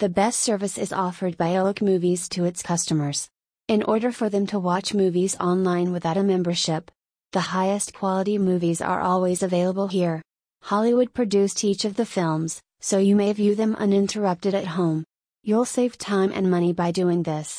The best service is offered by LookMovies to its customers. In order for them to watch movies online without a membership, the highest quality movies are always available here. Hollywood produced each of the films, so you may view them uninterrupted at home. You'll save time and money by doing this.